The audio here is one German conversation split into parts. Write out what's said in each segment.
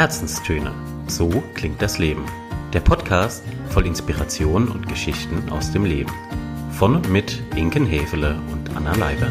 Herzenstöne. So klingt das Leben. Der Podcast voll Inspiration und Geschichten aus dem Leben. Von und mit Inken Hefele und Anna Leiber.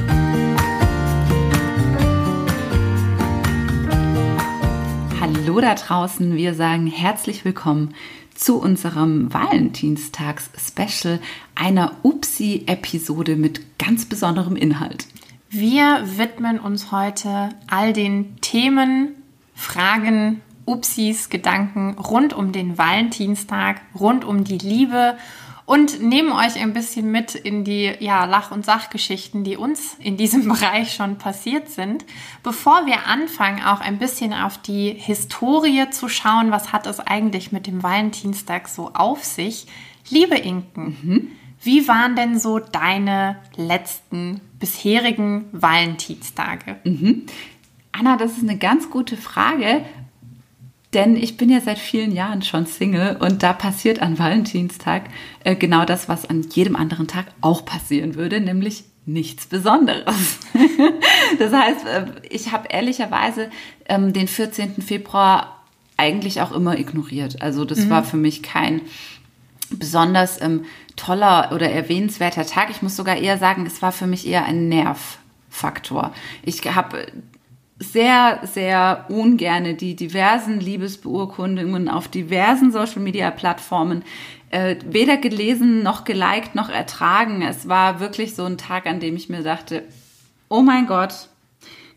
Hallo da draußen, wir sagen herzlich willkommen zu unserem Valentinstags-Special, einer Upsi-Episode mit ganz besonderem Inhalt. Wir widmen uns heute all den Themen, Fragen, Upsis, Gedanken rund um den Valentinstag, rund um die Liebe und nehmen euch ein bisschen mit in die ja, Lach- und Sachgeschichten, die uns in diesem Bereich schon passiert sind. Bevor wir anfangen, auch ein bisschen auf die Historie zu schauen, was hat es eigentlich mit dem Valentinstag so auf sich. Liebe Inken, mhm. wie waren denn so deine letzten bisherigen Valentinstage? Mhm. Anna, das ist eine ganz gute Frage, denn ich bin ja seit vielen Jahren schon Single und da passiert an Valentinstag äh, genau das, was an jedem anderen Tag auch passieren würde, nämlich nichts Besonderes. das heißt, äh, ich habe ehrlicherweise ähm, den 14. Februar eigentlich auch immer ignoriert. Also das mhm. war für mich kein besonders ähm, toller oder erwähnenswerter Tag. Ich muss sogar eher sagen, es war für mich eher ein Nervfaktor. Ich habe sehr, sehr ungerne die diversen Liebesbeurkundungen auf diversen Social-Media-Plattformen äh, weder gelesen noch geliked noch ertragen. Es war wirklich so ein Tag, an dem ich mir dachte, oh mein Gott,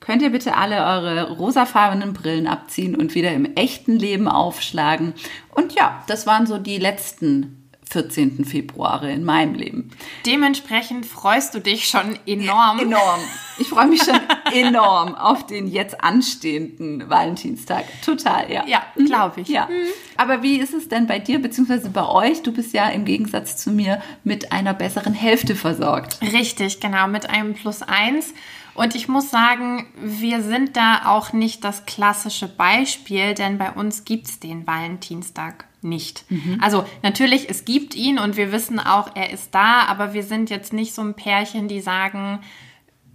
könnt ihr bitte alle eure rosafarbenen Brillen abziehen und wieder im echten Leben aufschlagen. Und ja, das waren so die letzten 14. Februar in meinem Leben. Dementsprechend freust du dich schon enorm. Ja, enorm. Ich freue mich schon enorm auf den jetzt anstehenden Valentinstag. Total, ja. Ja, glaube ich. Ja. Mhm. Aber wie ist es denn bei dir beziehungsweise bei euch? Du bist ja im Gegensatz zu mir mit einer besseren Hälfte versorgt. Richtig, genau, mit einem Plus eins. Und ich muss sagen, wir sind da auch nicht das klassische Beispiel, denn bei uns gibt es den Valentinstag nicht. Mhm. Also natürlich, es gibt ihn und wir wissen auch, er ist da, aber wir sind jetzt nicht so ein Pärchen, die sagen,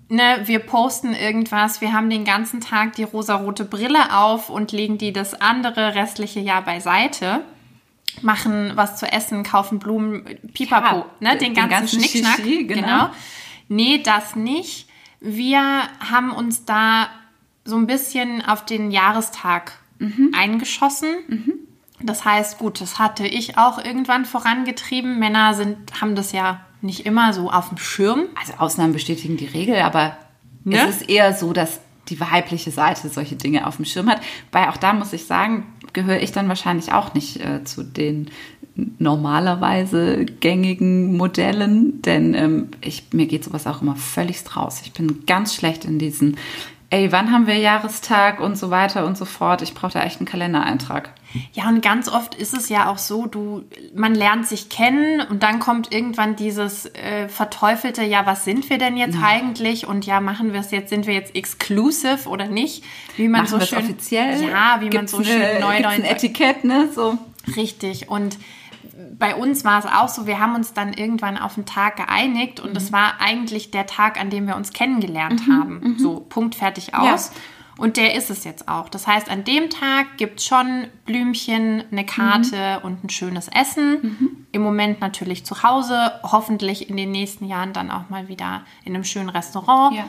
ne, wir posten irgendwas, wir haben den ganzen Tag die rosarote Brille auf und legen die das andere restliche Jahr beiseite machen was zu essen, kaufen Blumen, pipapo, ja, ne, den, den ganzen, ganzen Schnickschnack. Shishi, genau. genau. Nee, das nicht. Wir haben uns da so ein bisschen auf den Jahrestag mhm. eingeschossen. Mhm. Das heißt, gut, das hatte ich auch irgendwann vorangetrieben. Männer sind, haben das ja nicht immer so auf dem Schirm. Also Ausnahmen bestätigen die Regel, aber ne? es ist eher so, dass die weibliche Seite solche Dinge auf dem Schirm hat. Weil auch da muss ich sagen, gehöre ich dann wahrscheinlich auch nicht äh, zu den normalerweise gängigen Modellen, denn ähm, ich, mir geht sowas auch immer völlig raus. Ich bin ganz schlecht in diesen, ey, wann haben wir Jahrestag und so weiter und so fort. Ich brauche da echt einen Kalendereintrag. Ja, und ganz oft ist es ja auch so, du, man lernt sich kennen und dann kommt irgendwann dieses äh, verteufelte, ja, was sind wir denn jetzt ja. eigentlich? Und ja, machen wir es jetzt, sind wir jetzt exclusive oder nicht? Wie man machen so schön offiziell. Ja, wie gibt's man so schön neu ein Etikett, ne? So. Richtig. Und bei uns war es auch so, wir haben uns dann irgendwann auf einen Tag geeinigt und es mhm. war eigentlich der Tag, an dem wir uns kennengelernt mhm. haben. Mhm. So, Punkt, fertig aus. Ja. Und der ist es jetzt auch. Das heißt, an dem Tag gibt es schon Blümchen, eine Karte mhm. und ein schönes Essen. Mhm. Im Moment natürlich zu Hause, hoffentlich in den nächsten Jahren dann auch mal wieder in einem schönen Restaurant. Ja.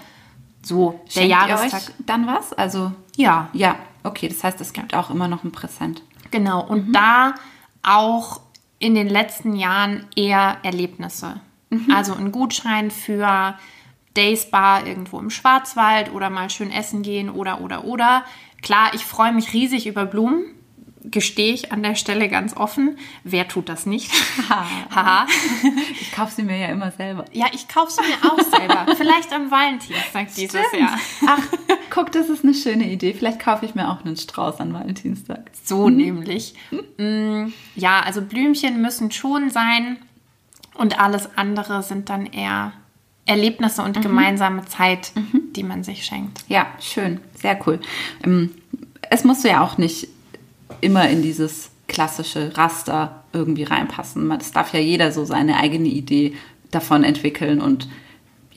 So, der Schenkt Jahrestag. Ihr euch dann was? Also ja. Ja, okay, das heißt, es gibt auch immer noch ein Präsent. Genau, und da auch in den letzten Jahren eher Erlebnisse. Mhm. Also ein Gutschein für Days Bar irgendwo im Schwarzwald oder mal schön essen gehen oder oder oder. Klar, ich freue mich riesig über Blumen, gestehe ich an der Stelle ganz offen. Wer tut das nicht? Haha. ich kaufe sie mir ja immer selber. Ja, ich kaufe sie mir auch selber. Vielleicht am Valentinstag dieses Jahr. Ach, guck, das ist eine schöne Idee. Vielleicht kaufe ich mir auch einen Strauß an Valentinstag. So hm? nämlich. Hm? Ja, also Blümchen müssen schon sein und alles andere sind dann eher Erlebnisse und mhm. gemeinsame Zeit, mhm. die man sich schenkt. Ja, schön, sehr cool. Ähm, es musst du ja auch nicht immer in dieses klassische Raster irgendwie reinpassen. Das darf ja jeder so seine eigene Idee davon entwickeln und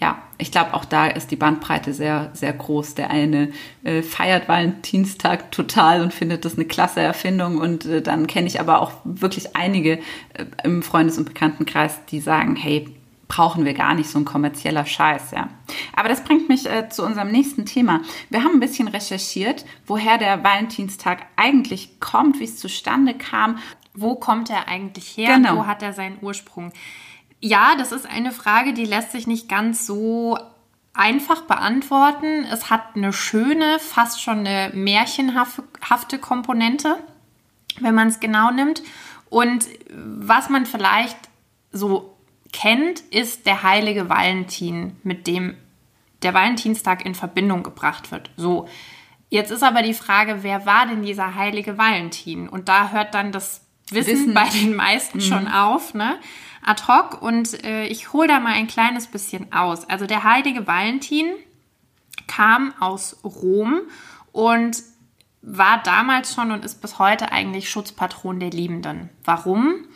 ja, ich glaube, auch da ist die Bandbreite sehr, sehr groß. Der eine äh, feiert Valentinstag total und findet das eine klasse Erfindung. Und äh, dann kenne ich aber auch wirklich einige äh, im Freundes- und Bekanntenkreis, die sagen, hey, brauchen wir gar nicht so ein kommerzieller Scheiß, ja. Aber das bringt mich äh, zu unserem nächsten Thema. Wir haben ein bisschen recherchiert, woher der Valentinstag eigentlich kommt, wie es zustande kam. Wo kommt er eigentlich her? Genau. Wo hat er seinen Ursprung? Ja, das ist eine Frage, die lässt sich nicht ganz so einfach beantworten. Es hat eine schöne, fast schon eine märchenhafte Komponente, wenn man es genau nimmt. Und was man vielleicht so kennt, ist der heilige Valentin, mit dem der Valentinstag in Verbindung gebracht wird. So, jetzt ist aber die Frage, wer war denn dieser heilige Valentin? Und da hört dann das Wissen, Wissen. bei den meisten mhm. schon auf, ne? Ad hoc. Und äh, ich hole da mal ein kleines bisschen aus. Also der heilige Valentin kam aus Rom und war damals schon und ist bis heute eigentlich Schutzpatron der Liebenden. Warum?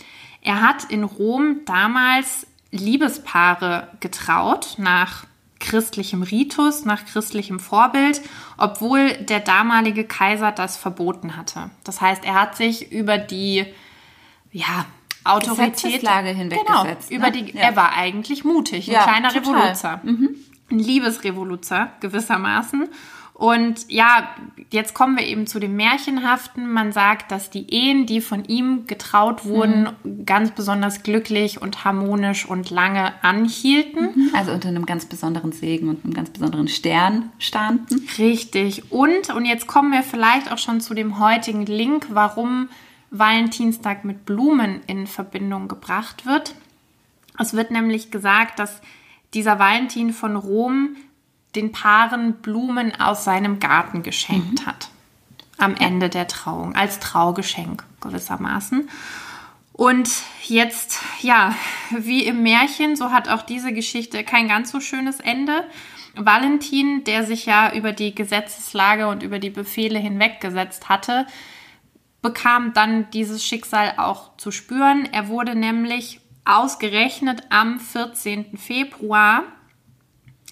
Er hat in Rom damals Liebespaare getraut nach christlichem Ritus, nach christlichem Vorbild, obwohl der damalige Kaiser das verboten hatte. Das heißt, er hat sich über die ja, Autorität hinweggesetzt. Genau, über ne? die, ja. er war eigentlich mutig, ein ja, kleiner total. Revoluzer. Mhm. Ein Liebesrevoluzer gewissermaßen. Und ja, jetzt kommen wir eben zu dem Märchenhaften. Man sagt, dass die Ehen, die von ihm getraut wurden, mhm. ganz besonders glücklich und harmonisch und lange anhielten. Mhm. Also unter einem ganz besonderen Segen und einem ganz besonderen Stern standen. Richtig. Und, und jetzt kommen wir vielleicht auch schon zu dem heutigen Link, warum Valentinstag mit Blumen in Verbindung gebracht wird. Es wird nämlich gesagt, dass dieser Valentin von Rom den Paaren Blumen aus seinem Garten geschenkt mhm. hat. Am Ende der Trauung, als Traugeschenk gewissermaßen. Und jetzt, ja, wie im Märchen, so hat auch diese Geschichte kein ganz so schönes Ende. Valentin, der sich ja über die Gesetzeslage und über die Befehle hinweggesetzt hatte, bekam dann dieses Schicksal auch zu spüren. Er wurde nämlich ausgerechnet am 14. Februar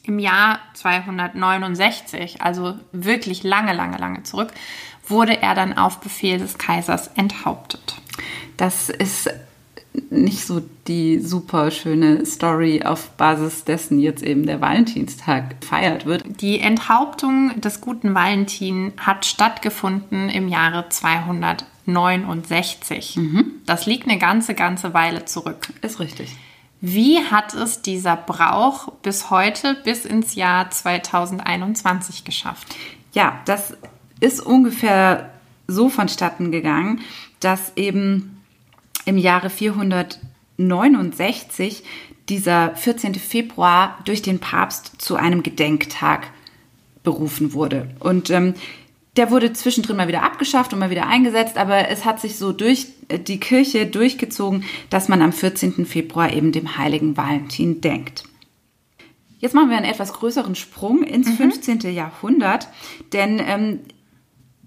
im Jahr 269, also wirklich lange, lange, lange zurück, wurde er dann auf Befehl des Kaisers enthauptet. Das ist nicht so die super schöne Story, auf Basis dessen jetzt eben der Valentinstag gefeiert wird. Die Enthauptung des guten Valentin hat stattgefunden im Jahre 269. Mhm. Das liegt eine ganze, ganze Weile zurück. Ist richtig. Wie hat es dieser Brauch bis heute, bis ins Jahr 2021 geschafft? Ja, das ist ungefähr so vonstatten gegangen, dass eben im Jahre 469 dieser 14. Februar durch den Papst zu einem Gedenktag berufen wurde. Und ähm, der wurde zwischendrin mal wieder abgeschafft und mal wieder eingesetzt, aber es hat sich so durch äh, die Kirche durchgezogen, dass man am 14. Februar eben dem heiligen Valentin denkt. Jetzt machen wir einen etwas größeren Sprung ins mhm. 15. Jahrhundert, denn ähm,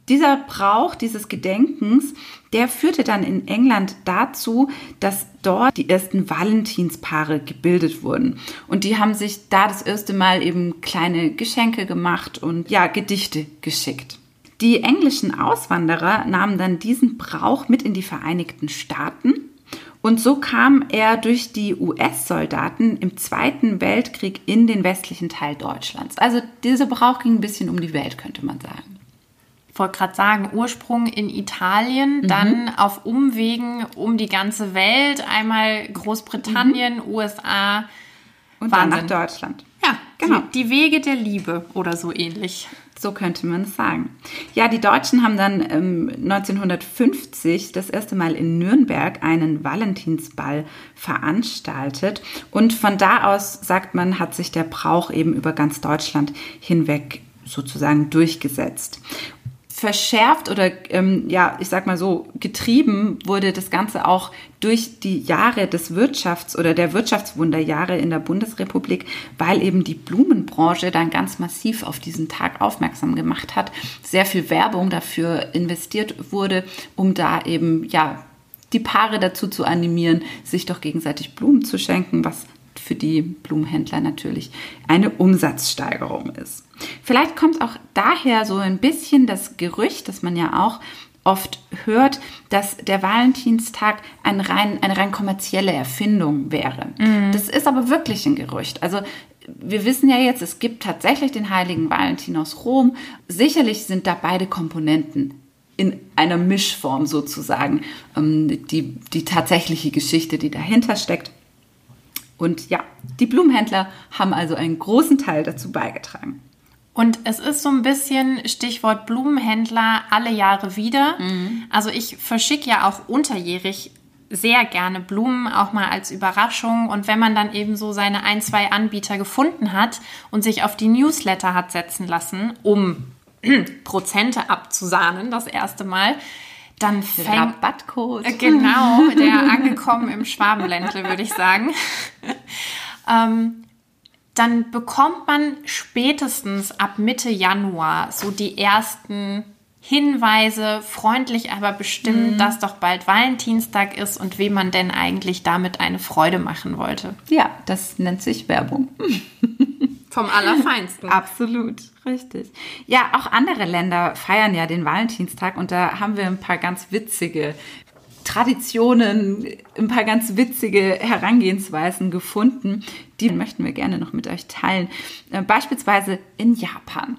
dieser Brauch dieses Gedenkens, der führte dann in England dazu, dass dort die ersten Valentinspaare gebildet wurden. Und die haben sich da das erste Mal eben kleine Geschenke gemacht und ja, Gedichte geschickt. Die englischen Auswanderer nahmen dann diesen Brauch mit in die Vereinigten Staaten und so kam er durch die US-Soldaten im Zweiten Weltkrieg in den westlichen Teil Deutschlands. Also dieser Brauch ging ein bisschen um die Welt, könnte man sagen. Ich wollte gerade sagen, Ursprung in Italien, mhm. dann auf Umwegen um die ganze Welt, einmal Großbritannien, mhm. USA und Wahnsinn. dann nach Deutschland. Ja, genau. Die, die Wege der Liebe oder so ähnlich. So könnte man es sagen. Ja, die Deutschen haben dann ähm, 1950 das erste Mal in Nürnberg einen Valentinsball veranstaltet. Und von da aus, sagt man, hat sich der Brauch eben über ganz Deutschland hinweg sozusagen durchgesetzt verschärft oder ähm, ja, ich sag mal so, getrieben wurde das Ganze auch durch die Jahre des Wirtschafts- oder der Wirtschaftswunderjahre in der Bundesrepublik, weil eben die Blumenbranche dann ganz massiv auf diesen Tag aufmerksam gemacht hat, sehr viel Werbung dafür investiert wurde, um da eben ja die Paare dazu zu animieren, sich doch gegenseitig Blumen zu schenken, was für die Blumenhändler natürlich eine Umsatzsteigerung ist. Vielleicht kommt auch daher so ein bisschen das Gerücht, das man ja auch oft hört, dass der Valentinstag ein rein, eine rein kommerzielle Erfindung wäre. Mhm. Das ist aber wirklich ein Gerücht. Also wir wissen ja jetzt, es gibt tatsächlich den heiligen Valentin aus Rom. Sicherlich sind da beide Komponenten in einer Mischform sozusagen ähm, die, die tatsächliche Geschichte, die dahinter steckt. Und ja, die Blumenhändler haben also einen großen Teil dazu beigetragen. Und es ist so ein bisschen Stichwort Blumenhändler alle Jahre wieder. Mhm. Also ich verschicke ja auch unterjährig sehr gerne Blumen, auch mal als Überraschung. Und wenn man dann eben so seine ein, zwei Anbieter gefunden hat und sich auf die Newsletter hat setzen lassen, um Prozente abzusahnen, das erste Mal, dann fängt... Rabattcode. Äh, genau, der angekommen im Schwabenländle, würde ich sagen. ähm, dann bekommt man spätestens ab Mitte Januar so die ersten Hinweise, freundlich aber bestimmt, mhm. dass doch bald Valentinstag ist und wem man denn eigentlich damit eine Freude machen wollte. Ja, das nennt sich Werbung. Vom Allerfeinsten. Absolut, richtig. Ja, auch andere Länder feiern ja den Valentinstag und da haben wir ein paar ganz witzige Traditionen, ein paar ganz witzige Herangehensweisen gefunden. Die möchten wir gerne noch mit euch teilen. Äh, beispielsweise in Japan.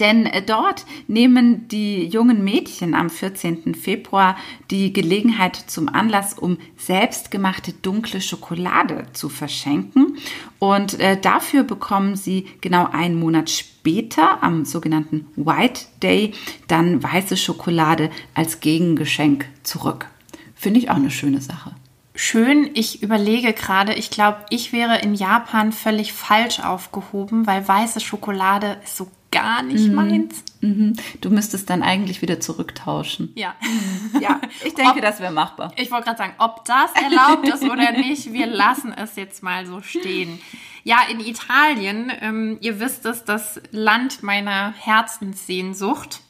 Denn äh, dort nehmen die jungen Mädchen am 14. Februar die Gelegenheit zum Anlass, um selbstgemachte dunkle Schokolade zu verschenken. Und äh, dafür bekommen sie genau einen Monat später, am sogenannten White Day, dann weiße Schokolade als Gegengeschenk zurück. Finde ich auch eine schöne Sache schön. Ich überlege gerade, ich glaube, ich wäre in Japan völlig falsch aufgehoben, weil weiße Schokolade ist so gar nicht mhm. meins. Mhm. Du müsstest dann eigentlich wieder zurücktauschen. Ja. Mhm. Ja, ich denke, ob, das wäre machbar. Ich wollte gerade sagen, ob das erlaubt ist oder nicht, wir lassen es jetzt mal so stehen. Ja, in Italien, ähm, ihr wisst es, das Land meiner Herzenssehnsucht,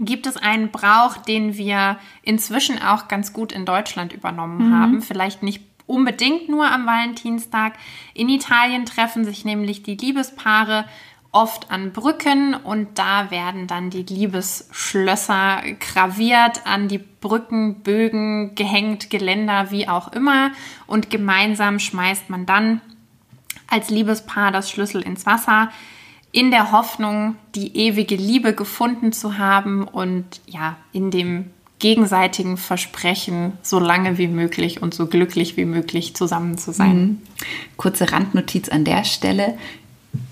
gibt es einen Brauch, den wir inzwischen auch ganz gut in Deutschland übernommen mhm. haben. Vielleicht nicht unbedingt nur am Valentinstag. In Italien treffen sich nämlich die Liebespaare oft an Brücken und da werden dann die Liebesschlösser graviert, an die Brückenbögen gehängt, Geländer, wie auch immer. Und gemeinsam schmeißt man dann als Liebespaar das Schlüssel ins Wasser, in der Hoffnung, die ewige Liebe gefunden zu haben und ja, in dem gegenseitigen Versprechen, so lange wie möglich und so glücklich wie möglich zusammen zu sein. Mhm. Kurze Randnotiz an der Stelle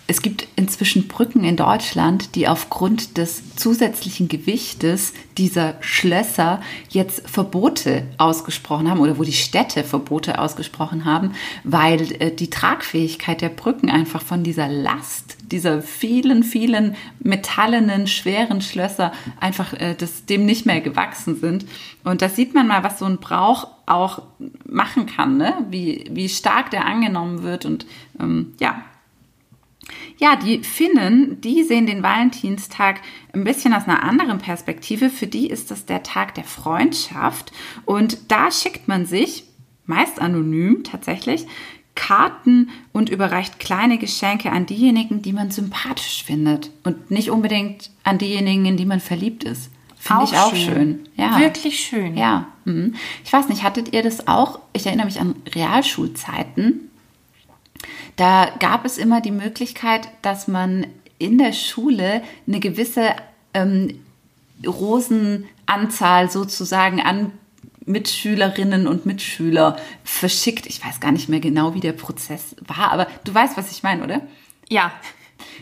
es gibt inzwischen Brücken in Deutschland, die aufgrund des zusätzlichen Gewichtes dieser Schlösser jetzt Verbote ausgesprochen haben oder wo die Städte Verbote ausgesprochen haben, weil äh, die Tragfähigkeit der Brücken einfach von dieser Last, dieser vielen, vielen metallenen, schweren Schlösser einfach äh, das, dem nicht mehr gewachsen sind. Und da sieht man mal, was so ein Brauch auch machen kann, ne? wie, wie stark der angenommen wird und ähm, ja, ja, die Finnen, die sehen den Valentinstag ein bisschen aus einer anderen Perspektive. Für die ist das der Tag der Freundschaft. Und da schickt man sich, meist anonym tatsächlich, Karten und überreicht kleine Geschenke an diejenigen, die man sympathisch findet. Und nicht unbedingt an diejenigen, in die man verliebt ist. Finde ich auch schön. schön. Ja. Wirklich schön. Ja. Mhm. Ich weiß nicht, hattet ihr das auch? Ich erinnere mich an Realschulzeiten da gab es immer die Möglichkeit, dass man in der Schule eine gewisse ähm, Rosenanzahl sozusagen an Mitschülerinnen und Mitschüler verschickt. Ich weiß gar nicht mehr genau, wie der Prozess war, aber du weißt, was ich meine, oder? Ja.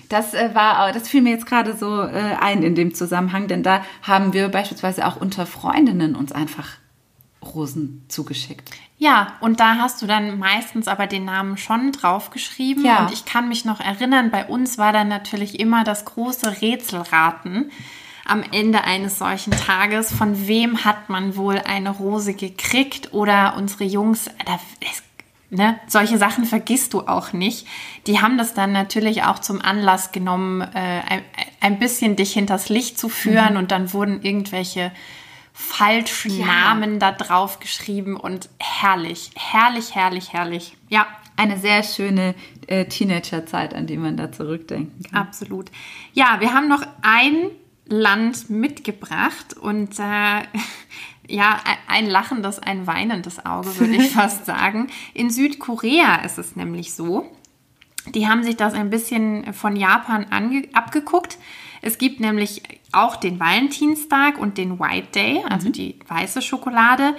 Das äh, war, das fiel mir jetzt gerade so äh, ein in dem Zusammenhang, denn da haben wir beispielsweise auch unter Freundinnen uns einfach Rosen zugeschickt. Ja, und da hast du dann meistens aber den Namen schon draufgeschrieben. Ja. Und ich kann mich noch erinnern, bei uns war dann natürlich immer das große Rätselraten am Ende eines solchen Tages. Von wem hat man wohl eine Rose gekriegt? Oder unsere Jungs, da, es, ne, solche Sachen vergisst du auch nicht. Die haben das dann natürlich auch zum Anlass genommen, äh, ein, ein bisschen dich hinters Licht zu führen. Mhm. Und dann wurden irgendwelche falschen ja. Namen da drauf geschrieben und herrlich, herrlich, herrlich, herrlich. Ja, eine sehr schöne äh, Teenagerzeit, an die man da zurückdenken kann. Absolut. Ja, wir haben noch ein Land mitgebracht und äh, ja, ein lachendes, ein weinendes Auge, würde ich fast sagen. In Südkorea ist es nämlich so. Die haben sich das ein bisschen von Japan abgeguckt. Es gibt nämlich auch den Valentinstag und den White Day, also mhm. die weiße Schokolade.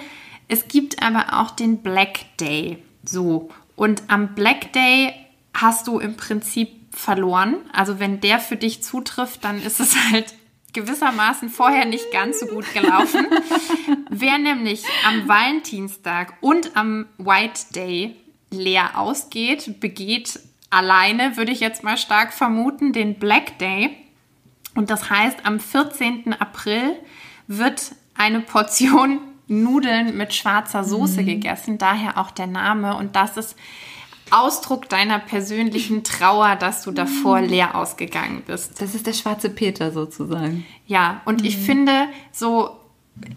Es gibt aber auch den Black Day. So. Und am Black Day hast du im Prinzip verloren. Also wenn der für dich zutrifft, dann ist es halt gewissermaßen vorher nicht ganz so gut gelaufen. Wer nämlich am Valentinstag und am White Day leer ausgeht, begeht alleine, würde ich jetzt mal stark vermuten, den Black Day. Und das heißt, am 14. April wird eine Portion Nudeln mit schwarzer Soße mhm. gegessen, daher auch der Name. Und das ist Ausdruck deiner persönlichen Trauer, dass du davor mhm. leer ausgegangen bist. Das ist der schwarze Peter sozusagen. Ja, und mhm. ich finde, so,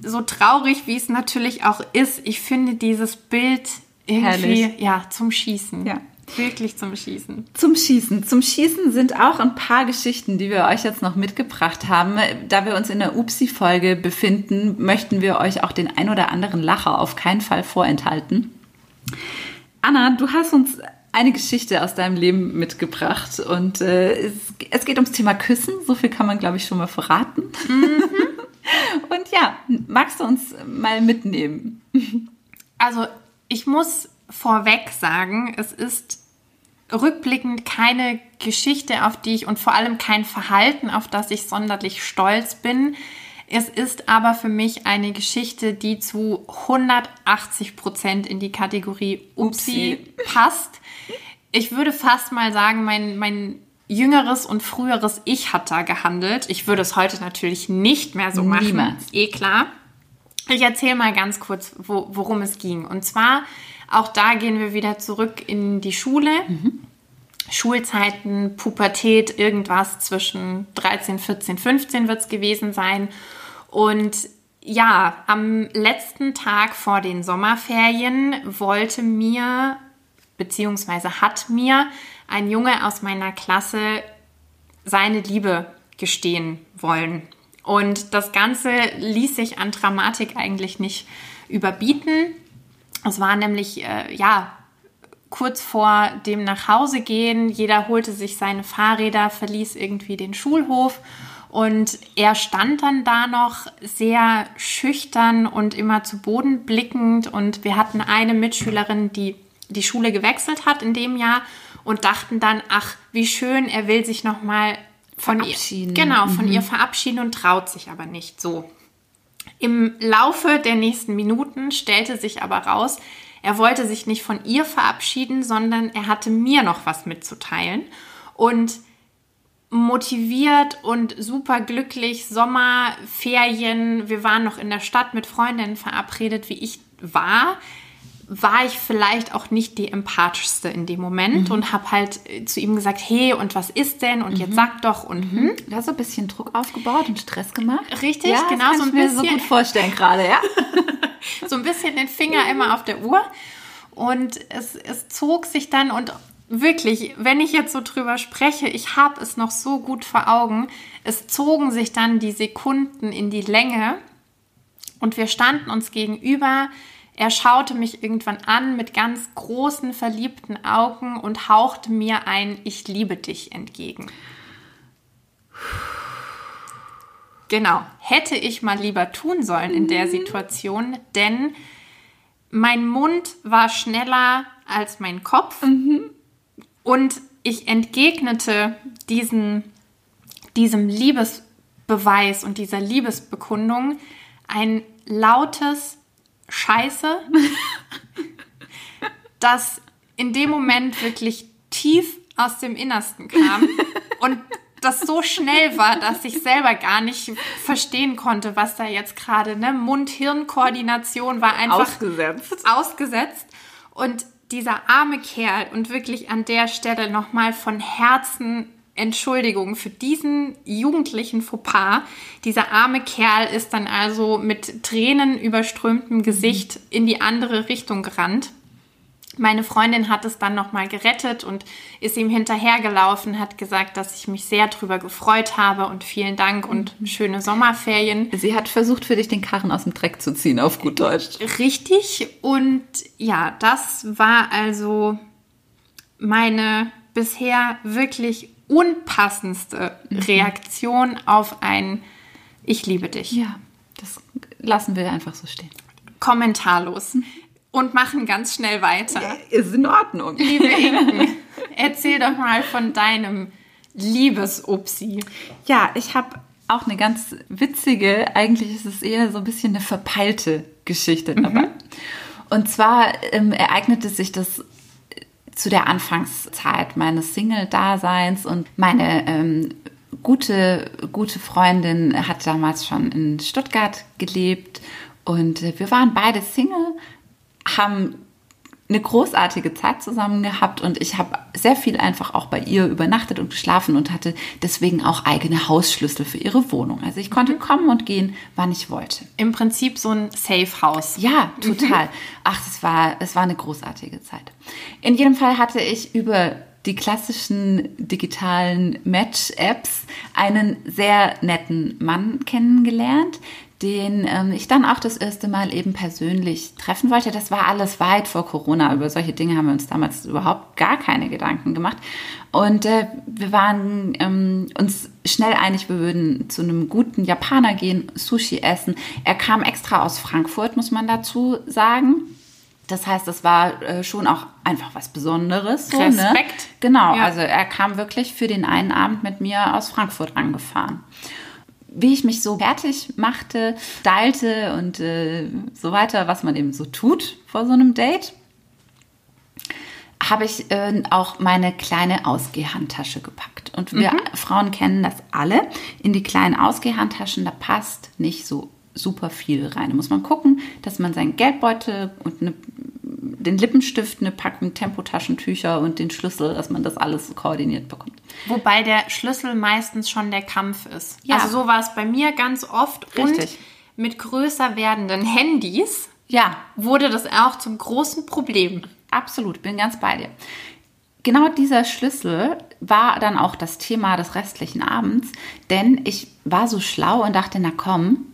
so traurig, wie es natürlich auch ist, ich finde dieses Bild irgendwie Herrlich. ja zum Schießen. Ja. Wirklich zum Schießen. Zum Schießen. Zum Schießen sind auch ein paar Geschichten, die wir euch jetzt noch mitgebracht haben. Da wir uns in der Upsi-Folge befinden, möchten wir euch auch den ein oder anderen Lacher auf keinen Fall vorenthalten. Anna, du hast uns eine Geschichte aus deinem Leben mitgebracht und äh, es, es, geht ums Thema Küssen. So viel kann man, glaube ich, schon mal verraten. Mhm. und ja, magst du uns mal mitnehmen? Also, ich muss vorweg sagen, es ist rückblickend keine Geschichte, auf die ich und vor allem kein Verhalten, auf das ich sonderlich stolz bin. Es ist aber für mich eine Geschichte, die zu 180 Prozent in die Kategorie Upsi, passt. Ich würde fast mal sagen, mein, mein jüngeres und früheres Ich hat da gehandelt. Ich würde es heute natürlich nicht mehr so machen. Niemals. Eh klar. Ich erzähle mal ganz kurz, wo, worum es ging. Und zwar auch da gehen wir wieder zurück in die Schule. Mhm. Schulzeiten, Pubertät, irgendwas zwischen 13, 14, 15 wird es gewesen sein. Und ja, am letzten Tag vor den Sommerferien wollte mir, beziehungsweise hat mir ein Junge aus meiner Klasse seine Liebe gestehen wollen. Und das Ganze ließ sich an Dramatik eigentlich nicht überbieten. Es war nämlich, äh, ja, kurz vor dem Nachhausegehen. Jeder holte sich seine Fahrräder, verließ irgendwie den Schulhof. Und er stand dann da noch sehr schüchtern und immer zu Boden blickend. Und wir hatten eine Mitschülerin, die die Schule gewechselt hat in dem Jahr und dachten dann, ach, wie schön, er will sich noch mal von ihr, genau, von mhm. ihr verabschieden und traut sich aber nicht so. Im Laufe der nächsten Minuten stellte sich aber raus, er wollte sich nicht von ihr verabschieden, sondern er hatte mir noch was mitzuteilen. Und motiviert und super glücklich, Sommerferien, wir waren noch in der Stadt mit Freundinnen verabredet, wie ich war, war ich vielleicht auch nicht die empathischste in dem Moment mhm. und habe halt äh, zu ihm gesagt, hey, und was ist denn? Und mhm. jetzt sag doch und mhm. hm. Hast so ein bisschen Druck aufgebaut und Stress gemacht. Richtig, ja, genau so ein bisschen. so gut vorstellen gerade, ja. so ein bisschen den Finger immer auf der Uhr. Und es, es zog sich dann und wirklich, wenn ich jetzt so drüber spreche, ich habe es noch so gut vor Augen. Es zogen sich dann die Sekunden in die Länge und wir standen uns gegenüber er schaute mich irgendwann an mit ganz großen, verliebten Augen und hauchte mir ein Ich liebe dich entgegen. Genau, hätte ich mal lieber tun sollen in der mhm. Situation, denn mein Mund war schneller als mein Kopf mhm. und ich entgegnete diesen, diesem Liebesbeweis und dieser Liebesbekundung ein lautes scheiße, das in dem Moment wirklich tief aus dem Innersten kam und das so schnell war, dass ich selber gar nicht verstehen konnte, was da jetzt gerade, ne? Mund-Hirn-Koordination war einfach ausgesetzt. ausgesetzt. Und dieser arme Kerl und wirklich an der Stelle nochmal von Herzen Entschuldigung für diesen jugendlichen Fauxpas. Dieser arme Kerl ist dann also mit Tränen überströmtem Gesicht in die andere Richtung gerannt. Meine Freundin hat es dann nochmal gerettet und ist ihm hinterhergelaufen, hat gesagt, dass ich mich sehr drüber gefreut habe und vielen Dank und schöne Sommerferien. Sie hat versucht, für dich den Karren aus dem Dreck zu ziehen, auf gut Deutsch. Richtig. Und ja, das war also meine bisher wirklich unpassendste Reaktion auf ein Ich liebe dich. Ja, das lassen wir einfach so stehen. Kommentarlos. Und machen ganz schnell weiter. Ist in Ordnung. Liebe Inken, erzähl doch mal von deinem Liebesupsi. Ja, ich habe auch eine ganz witzige, eigentlich ist es eher so ein bisschen eine verpeilte Geschichte dabei. Und zwar ähm, ereignete sich das zu der Anfangszeit meines Single-Daseins. Und meine ähm, gute, gute Freundin hat damals schon in Stuttgart gelebt. Und äh, wir waren beide Single, haben eine großartige Zeit zusammen gehabt und ich habe sehr viel einfach auch bei ihr übernachtet und geschlafen und hatte deswegen auch eigene Hausschlüssel für ihre Wohnung. Also ich konnte kommen und gehen, wann ich wollte. Im Prinzip so ein Safe House. Ja, total. Ach, es war, es war eine großartige Zeit. In jedem Fall hatte ich über die klassischen digitalen Match-Apps einen sehr netten Mann kennengelernt, den ähm, ich dann auch das erste Mal eben persönlich treffen wollte. Das war alles weit vor Corona. Über solche Dinge haben wir uns damals überhaupt gar keine Gedanken gemacht. Und äh, wir waren ähm, uns schnell einig, wir würden zu einem guten Japaner gehen, Sushi essen. Er kam extra aus Frankfurt, muss man dazu sagen. Das heißt, das war äh, schon auch einfach was Besonderes. So, ne? Respekt. Genau, Ja. also er kam wirklich für den einen Abend mit mir aus Frankfurt angefahren. Wie ich mich so fertig machte, stylte und äh, so weiter, was man eben so tut vor so einem Date, habe ich äh, auch meine kleine Ausgehhandtasche gepackt. Und wir Frauen kennen das alle. In die kleinen Ausgehhandtaschen, da passt nicht so super viel rein. Da muss man gucken, dass man seinen Geldbeutel und eine, den Lippenstift, eine Packung Tempotaschentücher und den Schlüssel, dass man das alles koordiniert bekommt. Wobei der Schlüssel meistens schon der Kampf ist. Ja. Also so war es bei mir ganz oft. Richtig. Und mit größer werdenden Handys Ja, wurde das auch zum großen Problem. Absolut, bin ganz bei dir. Genau dieser Schlüssel war dann auch das Thema des restlichen Abends, denn ich war so schlau und dachte, na komm,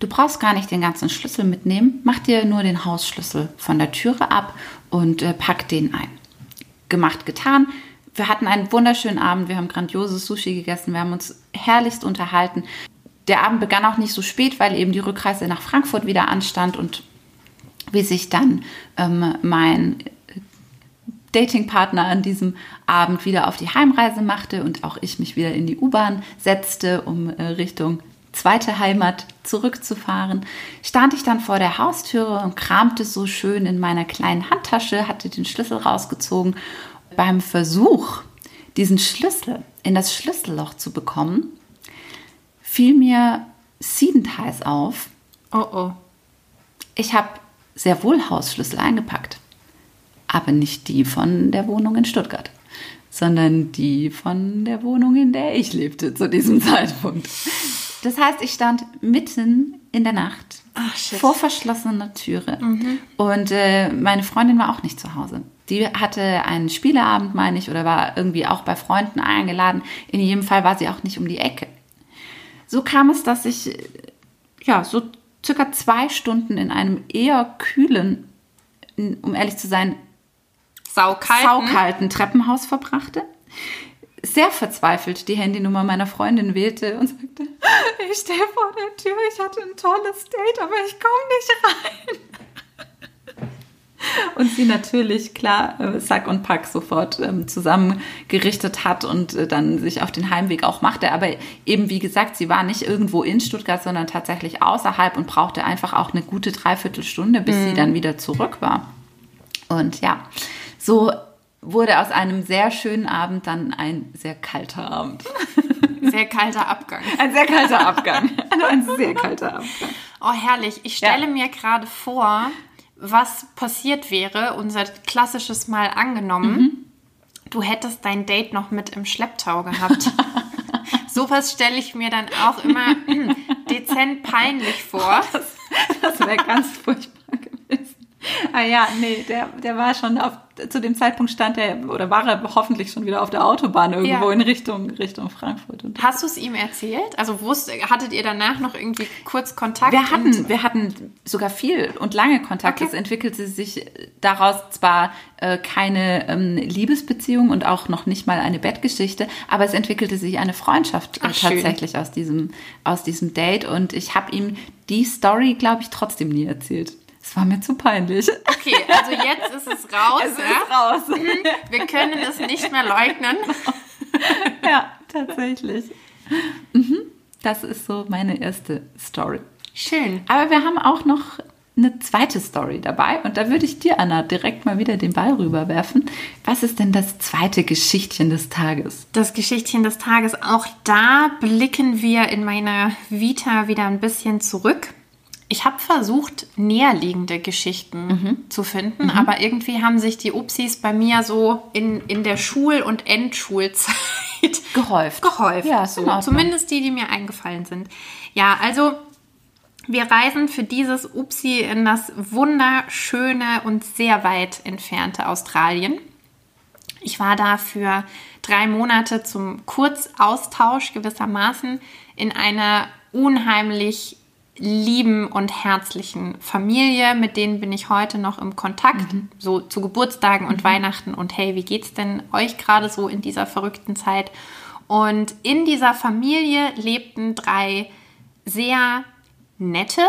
du brauchst gar nicht den ganzen Schlüssel mitnehmen, mach dir nur den Hausschlüssel von der Türe ab und äh, pack den ein. Gemacht, getan. Wir hatten einen wunderschönen Abend, wir haben grandioses Sushi gegessen, wir haben uns herrlichst unterhalten. Der Abend begann auch nicht so spät, weil eben die Rückreise nach Frankfurt wieder anstand und wie sich dann ähm, mein Datingpartner an diesem Abend wieder auf die Heimreise machte und auch ich mich wieder in die U-Bahn setzte, um äh, Richtung zweite Heimat zurückzufahren, stand ich dann vor der Haustüre und kramte so schön in meiner kleinen Handtasche, hatte den Schlüssel rausgezogen. Beim Versuch, diesen Schlüssel in das Schlüsselloch zu bekommen, fiel mir siedend heiß auf, Oh oh. ich habe sehr wohl Hausschlüssel eingepackt, aber nicht die von der Wohnung in Stuttgart, sondern die von der Wohnung, in der ich lebte zu diesem Zeitpunkt. Das heißt, ich stand mitten in der Nacht Ach, vor verschlossener Türe und äh, meine Freundin war auch nicht zu Hause. Die hatte einen Spieleabend, meine ich, oder war irgendwie auch bei Freunden eingeladen. In jedem Fall war sie auch nicht um die Ecke. So kam es, dass ich äh, ja so circa zwei Stunden in einem eher kühlen, um ehrlich zu sein, Saukalten. saukalten Treppenhaus verbrachte. Sehr verzweifelt die Handynummer meiner Freundin wählte und sagte, ich stehe vor der Tür, ich hatte ein tolles Date, aber ich komme nicht rein. Und sie natürlich, klar, äh, Sack und Pack sofort ähm, zusammengerichtet hat und äh, dann sich auf den Heimweg auch machte. Aber eben, wie gesagt, sie war nicht irgendwo in Stuttgart, sondern tatsächlich außerhalb und brauchte einfach auch eine gute Dreiviertelstunde, bis sie dann wieder zurück war. Und ja, so wurde aus einem sehr schönen Abend dann ein sehr kalter Abend. Sehr kalter Abgang. Ein sehr kalter Abgang. Ein sehr kalter Abgang. Oh, herrlich. Ich stelle Ja. mir gerade vor, was passiert wäre, unser klassisches Mal angenommen. Mhm. Du hättest dein Date noch mit im Schlepptau gehabt. Sowas stelle ich mir dann auch immer dezent peinlich vor. Das wäre ganz furchtbar. Ah ja, nee, der, der war schon auf, zu dem Zeitpunkt stand er, oder war er hoffentlich schon wieder auf der Autobahn irgendwo Ja. in Richtung, Richtung Frankfurt. Und Hast du es ihm erzählt? Also wusste, hattet ihr danach noch irgendwie kurz Kontakt? wir hatten, wir hatten sogar viel und lange Kontakt. Okay. Es entwickelte sich daraus zwar äh, keine ähm, Liebesbeziehung und auch noch nicht mal eine Bettgeschichte, aber es entwickelte sich eine Freundschaft äh, Ach, schön. tatsächlich aus diesem, aus diesem Date. Und ich habe ihm die Story, glaube ich, trotzdem nie erzählt. Es war mir zu peinlich. Okay, also jetzt ist es raus. Es ja? ist raus. Wir können es nicht mehr leugnen. ja, tatsächlich. Mhm. Das ist so meine erste Story. Schön. Aber wir haben auch noch eine zweite Story dabei und da würde ich dir, Anna, direkt mal wieder den Ball rüberwerfen. Was ist denn das zweite Geschichtchen des Tages? Das Geschichtchen des Tages, auch da blicken wir in meiner Vita wieder ein bisschen zurück. Ich habe versucht, näherliegende Geschichten zu finden, aber irgendwie haben sich die Upsis bei mir so in, in der Schul- und Endschulzeit Gehäuft. gehäuft. Ja, so. Zumindest die, die mir eingefallen sind. Ja, also wir reisen für dieses Upsi in das wunderschöne und sehr weit entfernte Australien. Ich war da für drei Monate zum Kurzaustausch gewissermaßen in einer unheimlich lieben und herzlichen Familie, mit denen bin ich heute noch im Kontakt, so zu Geburtstagen und Weihnachten und hey, wie geht's denn euch gerade so in dieser verrückten Zeit? Und in dieser Familie lebten drei sehr nette,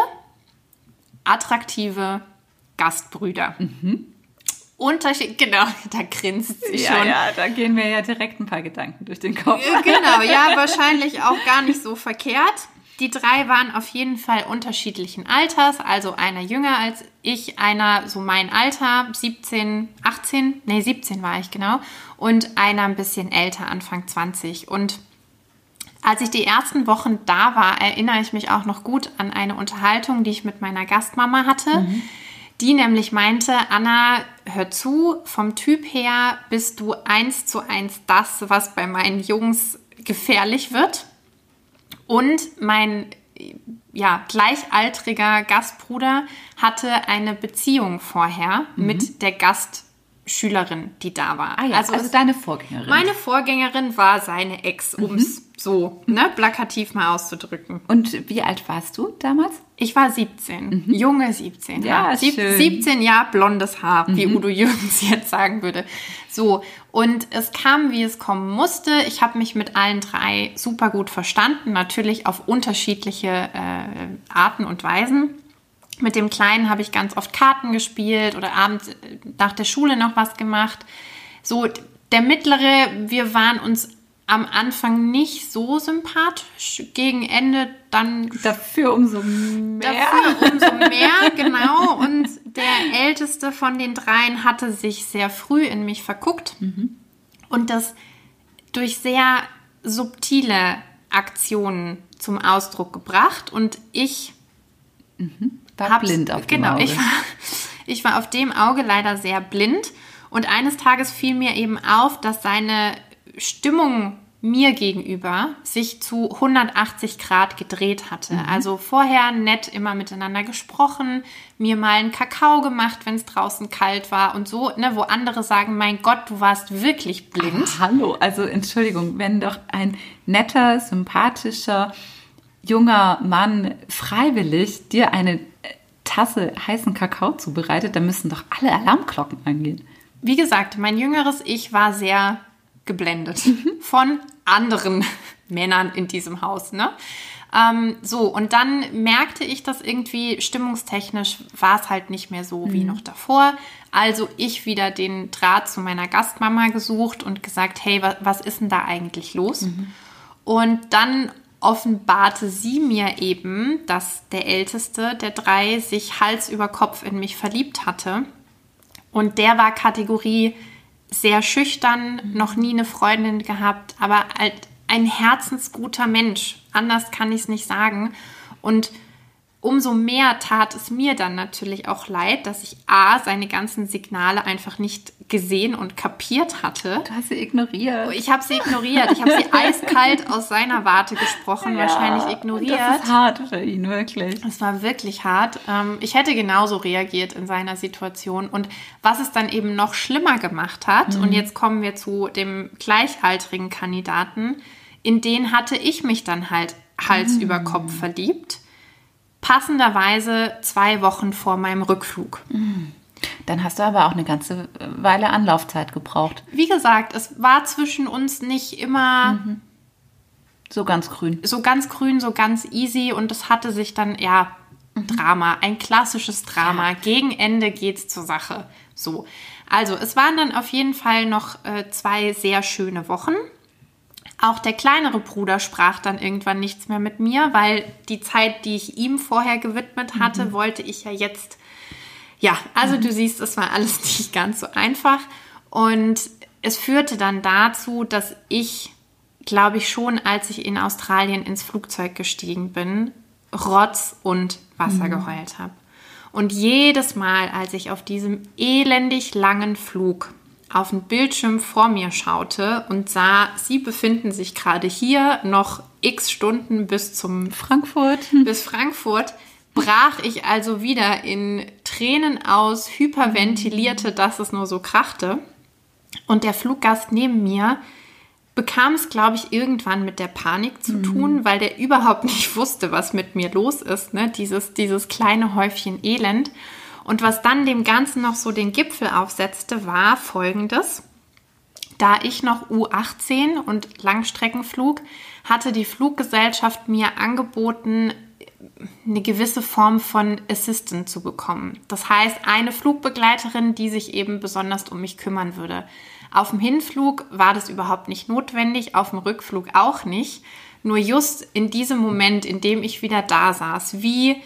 attraktive Gastbrüder. Unterschied, genau, da grinst sie schon. da gehen mir ja direkt ein paar Gedanken durch den Kopf. Ja, Genau, ja, wahrscheinlich auch gar nicht so verkehrt. Die drei waren auf jeden Fall unterschiedlichen Alters, also einer jünger als ich, einer so mein Alter, 17, 18, nee, 17 war ich genau, und einer ein bisschen älter, Anfang 20. Und als ich die ersten Wochen da war, erinnere ich mich auch noch gut an eine Unterhaltung, die ich mit meiner Gastmama hatte, die nämlich meinte, Anna, hör zu, vom Typ her bist du eins zu eins das, was bei meinen Jungs gefährlich wird. Und mein ja, gleichaltriger Gastbruder hatte eine Beziehung vorher mit der Gastschülerin, die da war. Ah ja, also, es- deine Vorgängerin. meine Vorgängerin war seine Ex, um es so ne, plakativ mal auszudrücken. und wie alt warst du damals? Ich war 17, junge 17. Mhm. Ja, Sieb- schön. Mhm. 17 Jahre blondes Haar, wie Udo Jürgens jetzt sagen würde. So, und es kam, wie es kommen musste. Ich habe mich mit allen drei super gut verstanden, natürlich auf unterschiedliche äh, Arten und Weisen. Mit dem Kleinen habe ich ganz oft Karten gespielt oder abends äh, nach der Schule noch was gemacht. So, der mittlere, wir waren uns am Anfang nicht so sympathisch. Gegen Ende dann Dafür umso mehr. Dafür umso mehr, genau. Und der älteste von den dreien hatte sich sehr früh in mich verguckt und das durch sehr subtile Aktionen zum Ausdruck gebracht. Und ich War hab's- blind auf dem genau, Auge. Ich war, ich war auf dem Auge leider sehr blind. Und eines Tages fiel mir eben auf, dass seine Stimmung mir gegenüber sich zu 180 Grad gedreht hatte. Mhm. Also vorher nett immer miteinander gesprochen, mir mal einen Kakao gemacht, wenn es draußen kalt war und so, ne, wo andere sagen, mein Gott, du warst wirklich blind. Hallo, also Entschuldigung, wenn doch ein netter, sympathischer, junger Mann freiwillig dir eine äh, Tasse heißen Kakao zubereitet, dann müssen doch alle Alarmglocken angehen. Wie gesagt, mein jüngeres Ich war sehr geblendet von anderen Männern in diesem Haus. Ne? Ähm, so, und dann merkte ich, dass irgendwie stimmungstechnisch war es halt nicht mehr so wie noch davor. Also ich wieder den Draht zu meiner Gastmama gesucht und gesagt, hey, wa was ist denn da eigentlich los? Und dann offenbarte sie mir eben, dass der älteste der drei sich Hals über Kopf in mich verliebt hatte. Und der war Kategorie sehr schüchtern, noch nie eine Freundin gehabt, aber halt ein herzensguter Mensch. Anders kann ich es nicht sagen. Und umso mehr tat es mir dann natürlich auch leid, dass ich A, seine ganzen Signale einfach nicht gesehen und kapiert hatte. Du hast sie ignoriert. Ich habe sie ignoriert. Ich habe sie eiskalt aus seiner Warte gesprochen, ja, wahrscheinlich ignoriert. Das ist hart für ihn, wirklich. Es war wirklich hart. Ähm, ich hätte genauso reagiert in seiner Situation. Und was es dann eben noch schlimmer gemacht hat, mhm. und jetzt kommen wir zu dem gleichaltrigen Kandidaten, in den hatte ich mich dann halt Hals mhm. über Kopf verliebt passenderweise zwei Wochen vor meinem Rückflug. Dann hast du aber auch eine ganze Weile Anlaufzeit gebraucht. Wie gesagt, es war zwischen uns nicht immer mhm. so ganz grün. So ganz grün, so ganz easy und es hatte sich dann, ja, mhm. Drama, ein klassisches Drama. Gegen Ende geht's zur Sache. So. Also, es waren dann auf jeden Fall noch äh, zwei sehr schöne Wochen. Auch der kleinere Bruder sprach dann irgendwann nichts mehr mit mir, weil die Zeit, die ich ihm vorher gewidmet hatte, mhm. wollte ich ja jetzt. Ja, also mhm. du siehst, es war alles nicht ganz so einfach. Und es führte dann dazu, dass ich, glaube ich, schon als ich in Australien ins Flugzeug gestiegen bin, Rotz und Wasser mhm. geheult habe. Und jedes Mal, als ich auf diesem elendig langen Flug auf den Bildschirm vor mir schaute und sah, sie befinden sich gerade hier noch x Stunden bis zum Frankfurt. Bis Frankfurt brach ich also wieder in Tränen aus, hyperventilierte, dass es nur so krachte. Und der Fluggast neben mir bekam es, glaube ich, irgendwann mit der Panik zu tun, mhm. weil der überhaupt nicht wusste, was mit mir los ist. Ne? Dieses, dieses kleine Häufchen Elend. Und was dann dem Ganzen noch so den Gipfel aufsetzte, war folgendes. Da ich noch U18 und Langstreckenflug hatte die Fluggesellschaft mir angeboten, eine gewisse Form von Assistant zu bekommen. Das heißt, eine Flugbegleiterin, die sich eben besonders um mich kümmern würde. Auf dem Hinflug war das überhaupt nicht notwendig, auf dem Rückflug auch nicht. Nur just in diesem Moment, in dem ich wieder da saß, wie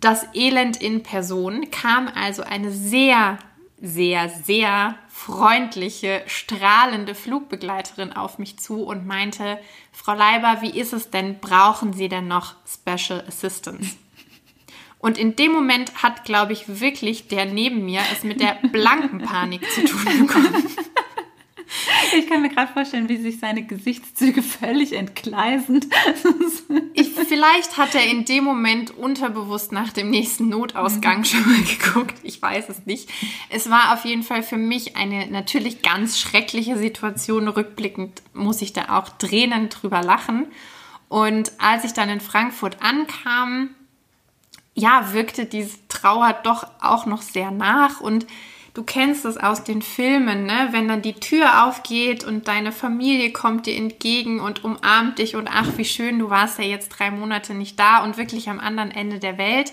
das Elend in Person kam also eine sehr, sehr, sehr freundliche, strahlende Flugbegleiterin auf mich zu und meinte, Frau Leiber, wie ist es denn? Brauchen Sie denn noch Special Assistance? Und in dem Moment hat, glaube ich, wirklich der neben mir es mit der blanken Panik zu tun bekommen. Ich kann mir gerade vorstellen, wie sich seine Gesichtszüge völlig entgleisend. Ich, vielleicht hat er in dem Moment unterbewusst nach dem nächsten Notausgang mhm. schon mal geguckt. Ich weiß es nicht. Es war auf jeden Fall für mich eine natürlich ganz schreckliche Situation. Rückblickend muss ich da auch Tränen drüber lachen. Und als ich dann in Frankfurt ankam, ja, wirkte diese Trauer doch auch noch sehr nach und du kennst es aus den Filmen, ne? wenn dann die Tür aufgeht und deine Familie kommt dir entgegen und umarmt dich und ach, wie schön, du warst ja jetzt drei Monate nicht da und wirklich am anderen Ende der Welt.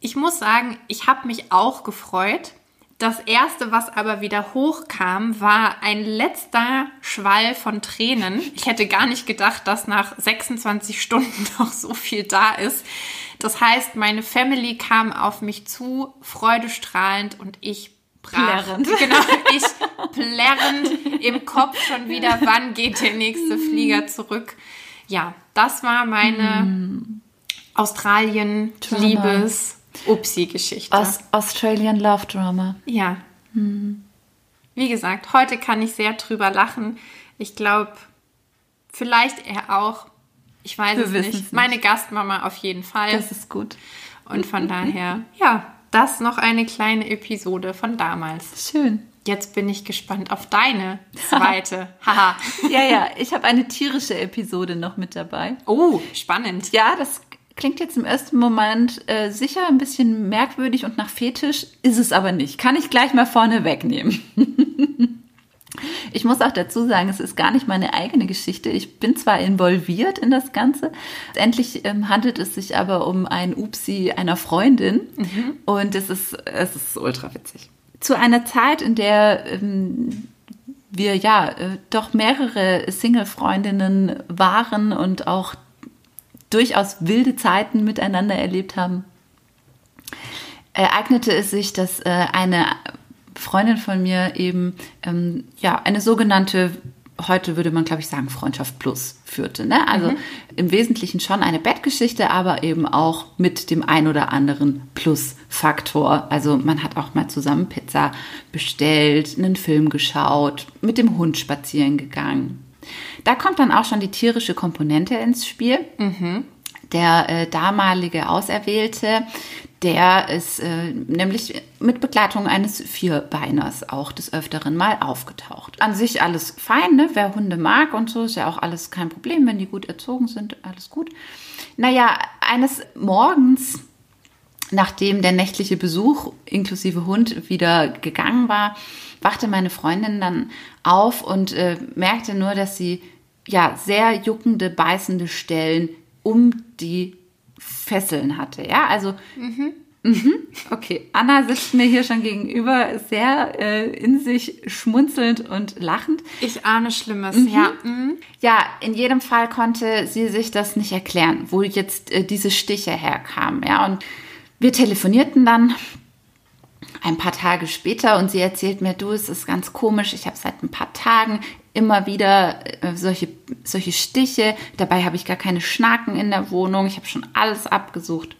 Ich muss sagen, ich habe mich auch gefreut. Das erste, was aber wieder hochkam, war ein letzter Schwall von Tränen. Ich hätte gar nicht gedacht, dass nach 26 Stunden noch so viel da ist. Das heißt, meine Family kam auf mich zu, freudestrahlend und ich Plärrend. Genau, ich plärrend im Kopf schon wieder, wann geht der nächste Flieger zurück. Ja, das war meine mm. Australien-Liebes-Upsi-Geschichte. Aus Australian Love Drama. Ja. Mm. Wie gesagt, heute kann ich sehr drüber lachen. Ich glaube, vielleicht er auch. Ich weiß Wir es nicht. nicht. Meine Gastmama auf jeden Fall. Das ist gut. Und von daher, ja, das noch eine kleine Episode von damals. Schön. Jetzt bin ich gespannt auf deine zweite. Haha. ja, ja, ich habe eine tierische Episode noch mit dabei. Oh, spannend. Ja, das klingt jetzt im ersten Moment äh, sicher ein bisschen merkwürdig und nach Fetisch, ist es aber nicht. Kann ich gleich mal vorne wegnehmen. Ich muss auch dazu sagen, es ist gar nicht meine eigene Geschichte. Ich bin zwar involviert in das Ganze, endlich ähm, handelt es sich aber um ein Upsi einer Freundin mhm. und es ist, es ist ultra witzig. Zu einer Zeit, in der ähm, wir ja äh, doch mehrere Single-Freundinnen waren und auch durchaus wilde Zeiten miteinander erlebt haben, ereignete es sich, dass äh, eine Freundin von mir eben ähm, ja eine sogenannte heute würde man, glaube ich, sagen, Freundschaft Plus führte. Ne? Also im Wesentlichen schon eine Bettgeschichte, aber eben auch mit dem ein oder anderen Plus-Faktor. Also man hat auch mal zusammen Pizza bestellt, einen Film geschaut, mit dem Hund spazieren gegangen. Da kommt dann auch schon die tierische Komponente ins Spiel. Der äh, damalige Auserwählte, der ist äh, nämlich mit Begleitung eines Vierbeiners auch des Öfteren mal aufgetaucht. An sich alles fein, ne? wer Hunde mag und so, ist ja auch alles kein Problem, wenn die gut erzogen sind, alles gut. Naja, eines Morgens, nachdem der nächtliche Besuch inklusive Hund wieder gegangen war, wachte meine Freundin dann auf und äh, merkte nur, dass sie ja sehr juckende, beißende Stellen um die Fesseln hatte. Ja, also mhm. okay. Anna sitzt mir hier schon gegenüber, sehr äh, in sich schmunzelnd und lachend. Ich ahne Schlimmes, ja. Mhm. Ja, in jedem Fall konnte sie sich das nicht erklären, wo jetzt äh, diese Stiche herkamen. Ja, und wir telefonierten dann ein paar Tage später und sie erzählt mir, du, es ist ganz komisch, ich habe seit ein paar Tagen immer wieder äh, solche, solche Stiche, dabei habe ich gar keine Schnaken in der Wohnung, ich habe schon alles abgesucht.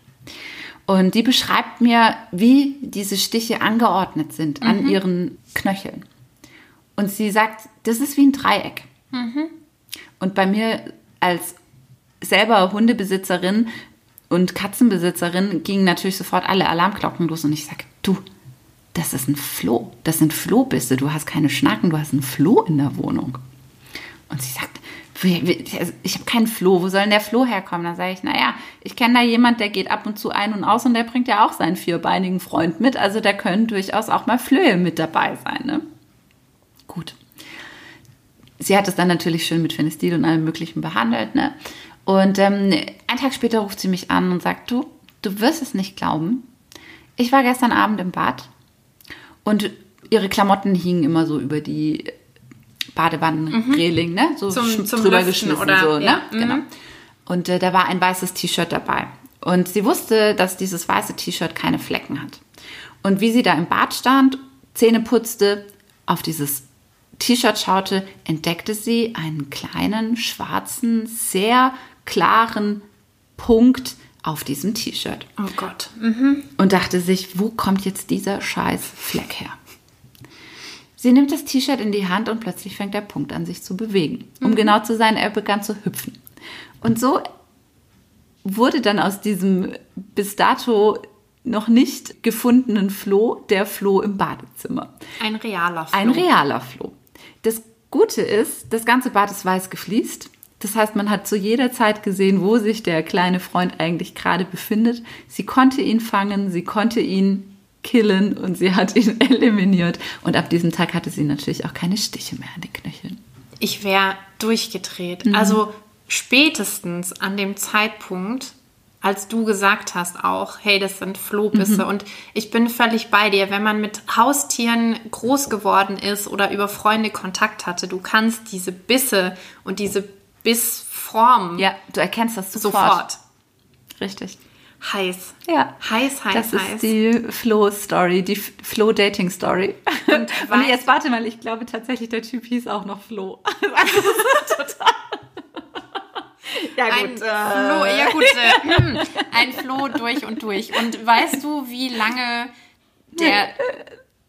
Und die beschreibt mir, wie diese Stiche angeordnet sind an ihren Knöcheln. Und sie sagt, das ist wie ein Dreieck. Und bei mir als selber Hundebesitzerin und Katzenbesitzerin gingen natürlich sofort alle Alarmglocken los und ich sage, du, das ist ein Floh. Das sind Flohbisse. Du hast keine Schnacken, du hast ein Floh in der Wohnung. Und sie sagt, also ich habe keinen Floh. Wo soll denn der Floh herkommen? Dann sage ich, naja, ich kenne da jemand, der geht ab und zu ein und aus und der bringt ja auch seinen vierbeinigen Freund mit. Also da können durchaus auch mal Flöhe mit dabei sein. Ne? Gut. Sie hat es dann natürlich schön mit Phenestil und allem Möglichen behandelt. Ne? Und ähm, einen Tag später ruft sie mich an und sagt, du, du wirst es nicht glauben. Ich war gestern Abend im Bad und ihre Klamotten hingen immer so über die Badewannenreling, ne? So Mhm. Zum- zum drüber Lüften geschmissen, oder- so, ne? ja, mhm. Genau. Und äh, da war ein weißes T-Shirt dabei. Und sie wusste, dass dieses weiße T-Shirt keine Flecken hat. Und wie sie da im Bad stand, Zähne putzte, auf dieses T-Shirt schaute, entdeckte sie einen kleinen, schwarzen, sehr klaren Punkt auf diesem T-Shirt Oh Gott. und dachte sich, wo kommt jetzt dieser scheiß Fleck her? Sie nimmt das T-Shirt in die Hand und plötzlich fängt der Punkt an, sich zu bewegen. Um genau zu sein, er begann zu hüpfen. Und so wurde dann aus diesem bis dato noch nicht gefundenen Floh der Floh im Badezimmer. Ein realer Floh. Ein realer Floh. Das Gute ist, das ganze Bad ist weiß gefliest. Das heißt, man hat zu jeder Zeit gesehen, wo sich der kleine Freund eigentlich gerade befindet. Sie konnte ihn fangen, sie konnte ihn killen und sie hat ihn eliminiert. Und ab diesem Tag hatte sie natürlich auch keine Stiche mehr an den Knöcheln. Ich wäre durchgedreht. Mhm. Also spätestens an dem Zeitpunkt, als du gesagt hast auch, hey, das sind Flohbisse. Mhm. Und ich bin völlig bei dir. Wenn man mit Haustieren groß geworden ist oder über Freunde Kontakt hatte, du kannst diese Bisse und diese Bissform Ja, du erkennst das sofort. sofort. Richtig. Heiß. Ja. Heiß, heiß, Das heiß. ist die Flo-Story, die Flo-Dating-Story. Und, was- jetzt warte mal, ich glaube tatsächlich, der Typ hieß auch noch Flo. Also, das total. Ja, Ein gut. Floh, äh, ja gut, äh, hm, ein Floh durch und durch. Und weißt du, wie lange der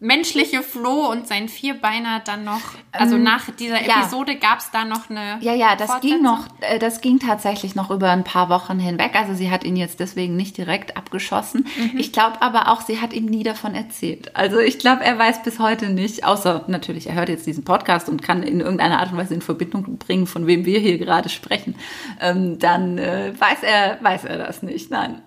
menschliche Floh und sein Vierbeiner dann noch, also nach dieser Ähm, ja. Episode gab es da noch eine Ja, ja, das ging noch, äh, das ging tatsächlich noch über ein paar Wochen hinweg. Also sie hat ihn jetzt deswegen nicht direkt abgeschossen. Mhm. Ich glaube aber auch, sie hat ihm nie davon erzählt. Also ich glaube, er weiß bis heute nicht, außer natürlich, er hört jetzt diesen Podcast und kann in irgendeiner Art und Weise in Verbindung bringen, von wem wir hier gerade sprechen. Ähm, dann äh, weiß er, weiß er das nicht. Nein.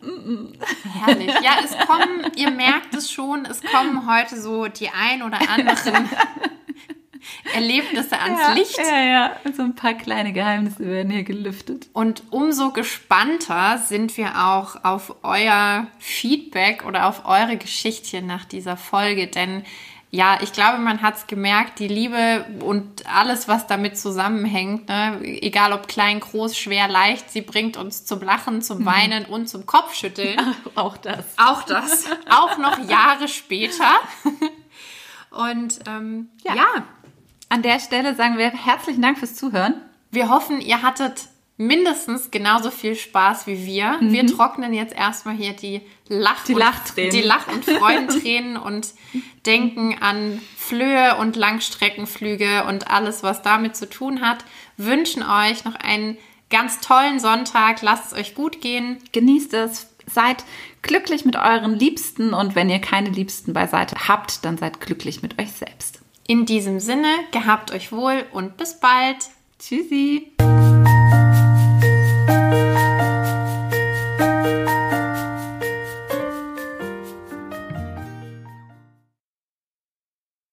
Herrlich. Ja, es kommen, ihr merkt es schon, es kommen heute so die ein oder anderen Erlebnisse ans ja, Licht. Ja, ja. So ein paar kleine Geheimnisse werden hier gelüftet. Und umso gespannter sind wir auch auf euer Feedback oder auf eure Geschichtchen nach dieser Folge. Denn ja, ich glaube, man hat es gemerkt, die Liebe und alles, was damit zusammenhängt, ne, egal ob klein, groß, schwer, leicht, sie bringt uns zum Lachen, zum Weinen und zum Kopfschütteln. Auch das. Auch das, auch noch Jahre später. Und ähm, ja. Ja. An der Stelle sagen wir herzlichen Dank fürs Zuhören. Wir hoffen, ihr hattet mindestens genauso viel Spaß wie wir. Mhm. Wir trocknen jetzt erstmal hier die, Lach die Lachtränen. Die Lach- und Freudentränen und denken an Flöhe und Langstreckenflüge und alles, was damit zu tun hat. Wünschen euch noch einen ganz tollen Sonntag. Lasst es euch gut gehen. Genießt es. Seid glücklich mit euren Liebsten und wenn ihr keine Liebsten beiseite habt, dann seid glücklich mit euch selbst. In diesem Sinne, gehabt euch wohl und bis bald. Tschüssi.